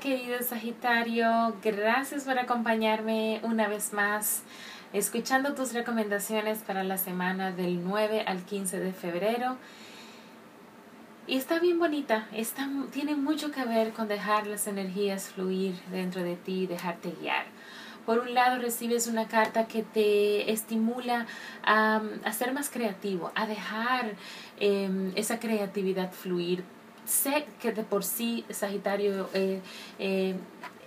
Querido Sagitario, gracias por acompañarme una vez más escuchando tus recomendaciones para la semana del 9 al 15 de febrero. Y está bien bonita, está, tiene mucho que ver con dejar las energías fluir dentro de ti, dejarte guiar. Por un lado recibes una carta que te estimula a, ser más creativo, a dejar em, esa creatividad fluir. Sé que de por sí Sagitario eh, eh,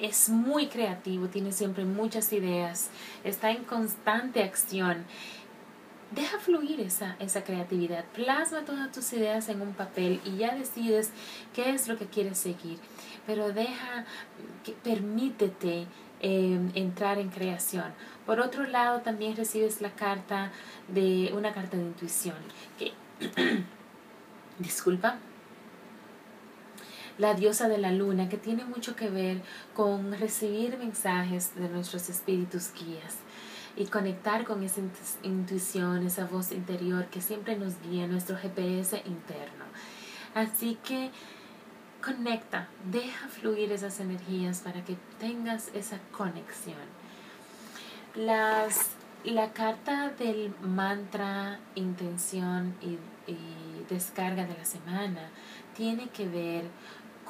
es muy creativo, tiene siempre muchas ideas, está en constante acción deja fluir esa, esa creatividad, plasma todas tus ideas en un papel y ya decides qué es lo que quieres seguir, pero deja, que, permítete em, entrar en creación. Por otro lado, también recibes la carta de una carta de intuición, que, disculpa, la diosa de la luna, que tiene mucho que ver con recibir mensajes de nuestros espíritus guías y conectar con esa intuición, esa voz interior que siempre nos guía, nuestro GPS interno. Así que conecta, deja fluir esas energías para que tengas esa conexión. Las, la carta del mantra, intención y, descarga de la semana tiene que ver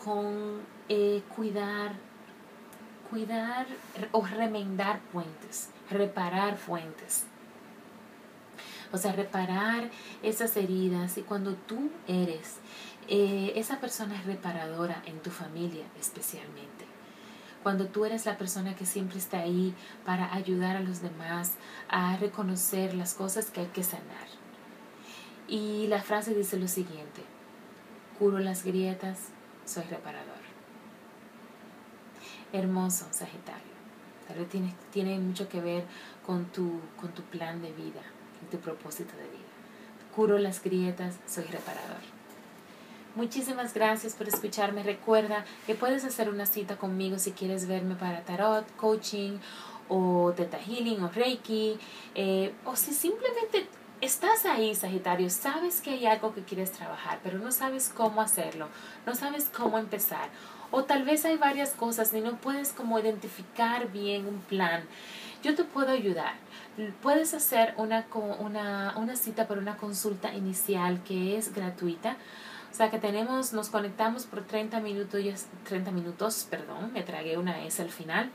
con eh, cuidar, cuidar o remendar puentes reparar fuentes. O sea, reparar esas heridas y cuando tú eres eh, esa persona reparadora en tu familia especialmente. Cuando tú eres la persona que siempre está ahí para ayudar a los demás a reconocer las cosas que hay que sanar. Y la frase dice lo siguiente, curo las grietas, soy reparador. Hermoso, Sagitario. Tal vez tiene, mucho que ver con tu, con tu plan de vida tu propósito de vida. Curo las grietas, soy reparador. Muchísimas gracias por escucharme. Recuerda que puedes hacer una cita conmigo si quieres verme para tarot, coaching o teta healing o reiki. Eh, o si simplemente estás ahí, Sagitario, sabes que hay algo que quieres trabajar, pero no sabes cómo hacerlo, no sabes cómo empezar o tal vez hay varias cosas y no puedes como identificar bien un plan. Yo te puedo ayudar. Puedes hacer una, una, una cita para una consulta inicial que es gratuita. O sea que tenemos, nos conectamos por 30 minutos, 30 minutos, perdón, me tragué una S al final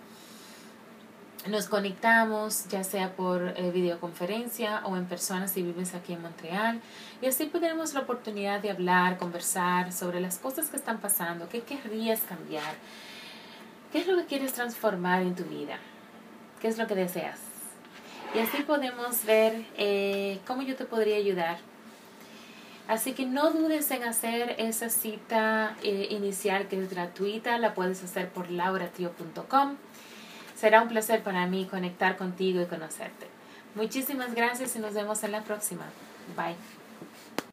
nos conectamos ya sea por eh, videoconferencia o en persona si vives aquí en Montreal y así tenemos la oportunidad de hablar, conversar sobre las cosas que están pasando, qué querrías cambiar, qué es lo que quieres transformar en tu vida, qué es lo que deseas. Y así podemos ver eh, cómo yo te podría ayudar. Así que no dudes en hacer esa cita eh, inicial que es gratuita, la puedes hacer por lauratio.com Será un placer para mí conectar contigo y conocerte. Muchísimas gracias y nos vemos en la próxima. Bye.